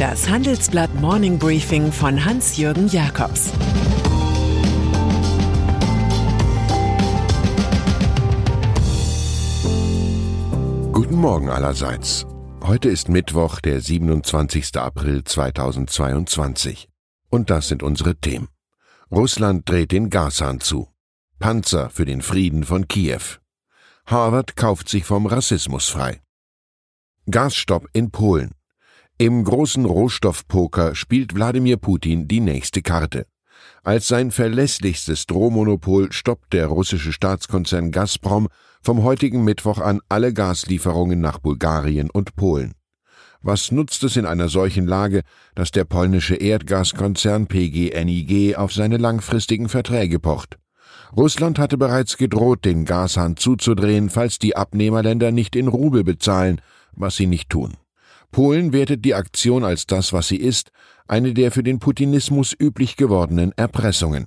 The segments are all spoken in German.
Das Handelsblatt Morning Briefing von Hans-Jürgen Jakobs Guten Morgen allerseits. Heute ist Mittwoch, der 27. April 2022. Und das sind unsere Themen. Russland dreht den Gashahn zu. Panzer für den Frieden von Kiew. Harvard kauft sich vom Rassismus frei. Gasstopp in Polen. Im großen Rohstoffpoker spielt Wladimir Putin die nächste Karte. Als sein verlässlichstes Drohmonopol stoppt der russische Staatskonzern Gazprom vom heutigen Mittwoch an alle Gaslieferungen nach Bulgarien und Polen. Was nutzt es in einer solchen Lage, dass der polnische Erdgaskonzern PGNiG auf seine langfristigen Verträge pocht? Russland hatte bereits gedroht, den Gashahn zuzudrehen, falls die Abnehmerländer nicht in Rubel bezahlen, was sie nicht tun. Polen wertet die Aktion als das, was sie ist, eine der für den Putinismus üblich gewordenen Erpressungen.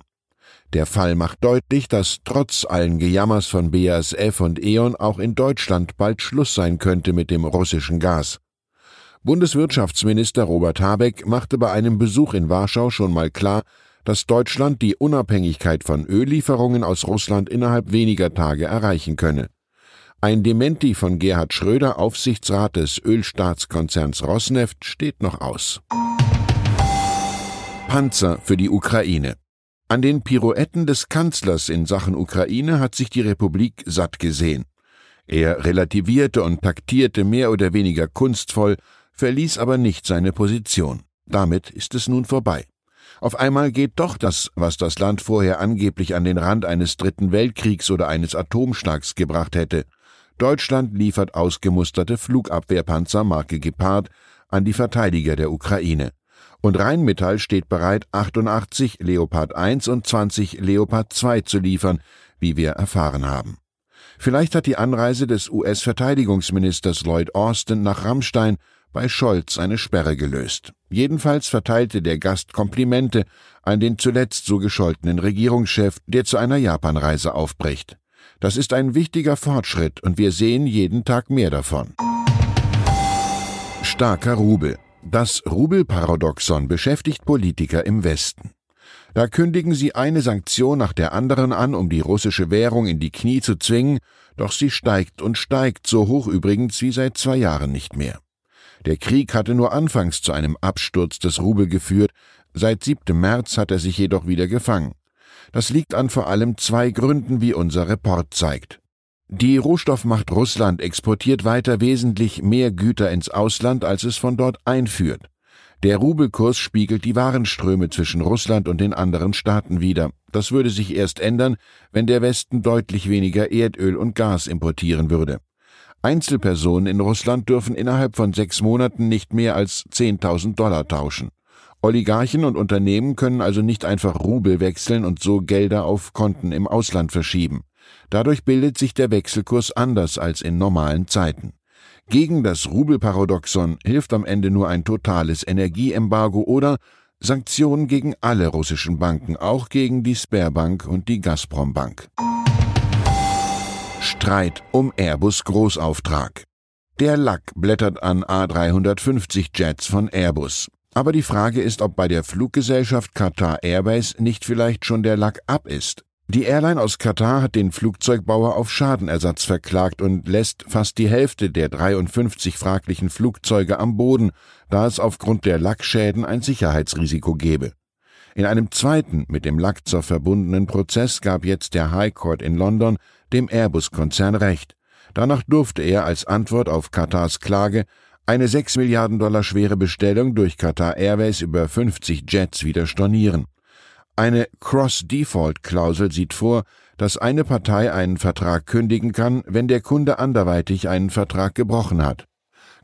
Der Fall macht deutlich, dass trotz allen Gejammers von BASF und E.ON auch in Deutschland bald Schluss sein könnte mit dem russischen Gas. Bundeswirtschaftsminister Robert Habeck machte bei einem Besuch in Warschau schon mal klar, dass Deutschland die Unabhängigkeit von Öllieferungen aus Russland innerhalb weniger Tage erreichen könne. Ein Dementi von Gerhard Schröder, Aufsichtsrat des Ölstaatskonzerns Rosneft, steht noch aus. Panzer für die Ukraine. An den Pirouetten des Kanzlers in Sachen Ukraine hat sich die Republik satt gesehen. Er relativierte und taktierte mehr oder weniger kunstvoll, verließ aber nicht seine Position. Damit ist es nun vorbei. Auf einmal geht doch das, was das Land vorher angeblich an den Rand eines Dritten Weltkriegs oder eines Atomschlags gebracht hätte. Deutschland liefert ausgemusterte Flugabwehrpanzer Marke Gepard an die Verteidiger der Ukraine. Und Rheinmetall steht bereit, 88 Leopard 1 und 20 Leopard 2 zu liefern, wie wir erfahren haben. Vielleicht hat die Anreise des US-Verteidigungsministers Lloyd Austin nach Rammstein bei Scholz eine Sperre gelöst. Jedenfalls verteilte der Gast Komplimente an den zuletzt so gescholtenen Regierungschef, der zu einer Japanreise aufbricht. Das ist ein wichtiger Fortschritt und wir sehen jeden Tag mehr davon. Starker Rubel. Das Rubelparadoxon beschäftigt Politiker im Westen. Da kündigen sie eine Sanktion nach der anderen an, um die russische Währung in die Knie zu zwingen, doch sie steigt und steigt, so hoch übrigens wie seit zwei Jahren nicht mehr. Der Krieg hatte nur anfangs zu einem Absturz des Rubel geführt, seit 7. März hat er sich jedoch wieder gefangen. Das liegt an vor allem zwei Gründen, wie unser Report zeigt. Die Rohstoffmacht Russland exportiert weiter wesentlich mehr Güter ins Ausland, als es von dort einführt. Der Rubelkurs spiegelt die Warenströme zwischen Russland und den anderen Staaten wider. Das würde sich erst ändern, wenn der Westen deutlich weniger Erdöl und Gas importieren würde. Einzelpersonen in Russland dürfen innerhalb von sechs Monaten nicht mehr als 10.000 Dollar tauschen. Oligarchen und Unternehmen können also nicht einfach Rubel wechseln und so Gelder auf Konten im Ausland verschieben. Dadurch bildet sich der Wechselkurs anders als in normalen Zeiten. Gegen das Rubelparadoxon hilft am Ende nur ein totales Energieembargo oder Sanktionen gegen alle russischen Banken, auch gegen die Sperrbank und die Gazprom-Bank. Streit um Airbus Großauftrag. Der Lack blättert an A350 Jets von Airbus. Aber die Frage ist, ob bei der Fluggesellschaft Qatar Airways nicht vielleicht schon der Lack ab ist. Die Airline aus Katar hat den Flugzeugbauer auf Schadenersatz verklagt und lässt fast die Hälfte der 53 fraglichen Flugzeuge am Boden, da es aufgrund der Lackschäden ein Sicherheitsrisiko gebe. In einem zweiten, mit dem Lackzer verbundenen Prozess gab jetzt der High Court in London dem Airbus-Konzern Recht. Danach durfte er als Antwort auf Katars Klage eine 6 Milliarden Dollar schwere Bestellung durch Qatar Airways über 50 Jets wieder stornieren. Eine Cross-Default-Klausel sieht vor, dass eine Partei einen Vertrag kündigen kann, wenn der Kunde anderweitig einen Vertrag gebrochen hat.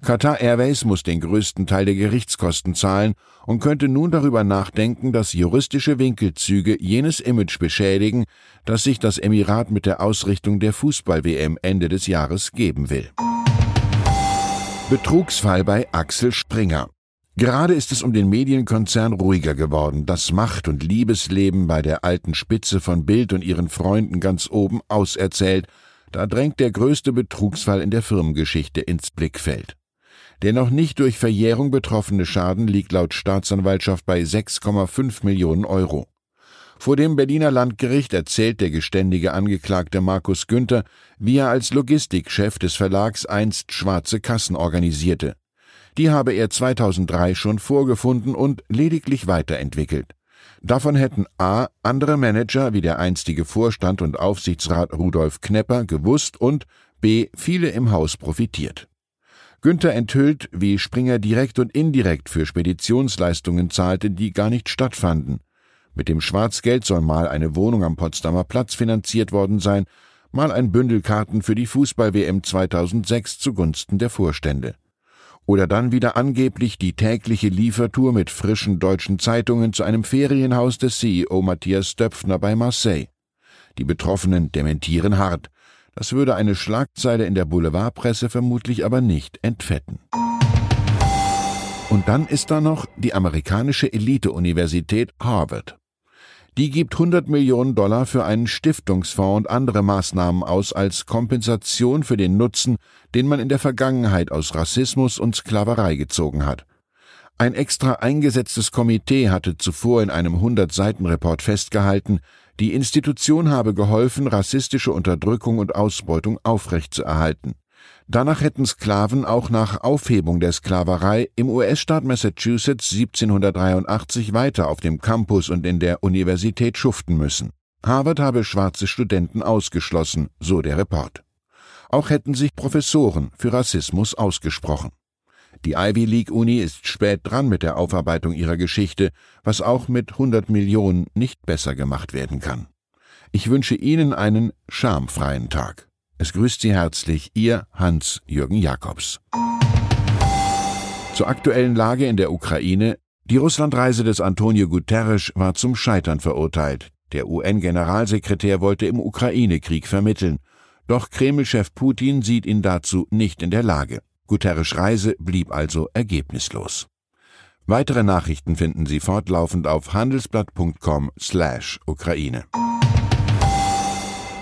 Qatar Airways muss den größten Teil der Gerichtskosten zahlen und könnte nun darüber nachdenken, dass juristische Winkelzüge jenes Image beschädigen, das sich das Emirat mit der Ausrichtung der Fußball-WM Ende des Jahres geben will. Betrugsfall bei Axel Springer. Gerade ist es um den Medienkonzern ruhiger geworden. Das Macht- und Liebesleben bei der alten Spitze von Bild und ihren Freunden ganz oben auserzählt. Da drängt der größte Betrugsfall in der Firmengeschichte ins Blickfeld. Der noch nicht durch Verjährung betroffene Schaden liegt laut Staatsanwaltschaft bei 6,5 Millionen Euro. Vor dem Berliner Landgericht erzählt der geständige Angeklagte Markus Günther, wie er als Logistikchef des Verlags einst schwarze Kassen organisierte. Die habe er 2003 schon vorgefunden und lediglich weiterentwickelt. Davon hätten a. andere Manager wie der einstige Vorstand und Aufsichtsrat Rudolf Knepper gewusst und b. viele im Haus profitiert. Günther enthüllt, wie Springer direkt und indirekt für Speditionsleistungen zahlte, die gar nicht stattfanden. Mit dem Schwarzgeld soll mal eine Wohnung am Potsdamer Platz finanziert worden sein, mal ein Bündel Karten für die Fußball-WM 2006 zugunsten der Vorstände. Oder dann wieder angeblich die tägliche Liefertour mit frischen deutschen Zeitungen zu einem Ferienhaus des CEO Matthias Döpfner bei Marseille. Die Betroffenen dementieren hart. Das würde eine Schlagzeile in der Boulevardpresse vermutlich aber nicht entfetten. Und dann ist da noch die amerikanische Elite-Universität Harvard. Die gibt 100 Millionen Dollar für einen Stiftungsfonds und andere Maßnahmen aus als Kompensation für den Nutzen, den man in der Vergangenheit aus Rassismus und Sklaverei gezogen hat. Ein extra eingesetztes Komitee hatte zuvor in einem 100-Seiten-Report festgehalten, die Institution habe geholfen, rassistische Unterdrückung und Ausbeutung aufrechtzuerhalten. Danach hätten Sklaven auch nach Aufhebung der Sklaverei im US-Staat Massachusetts 1783 weiter auf dem Campus und in der Universität schuften müssen. Harvard habe schwarze Studenten ausgeschlossen, so der Report. Auch hätten sich Professoren für Rassismus ausgesprochen. Die Ivy League Uni ist spät dran mit der Aufarbeitung ihrer Geschichte, was auch mit 100 Millionen nicht besser gemacht werden kann. Ich wünsche Ihnen einen schamfreien Tag. Es grüßt Sie herzlich Ihr Hans-Jürgen Jakobs. Zur aktuellen Lage in der Ukraine. Die Russlandreise des Antonio Guterres war zum Scheitern verurteilt. Der UN-Generalsekretär wollte im Ukraine-Krieg vermitteln. Doch Kreml-Chef Putin sieht ihn dazu nicht in der Lage. Guterres Reise blieb also ergebnislos. Weitere Nachrichten finden Sie fortlaufend auf handelsblatt.com slash Ukraine.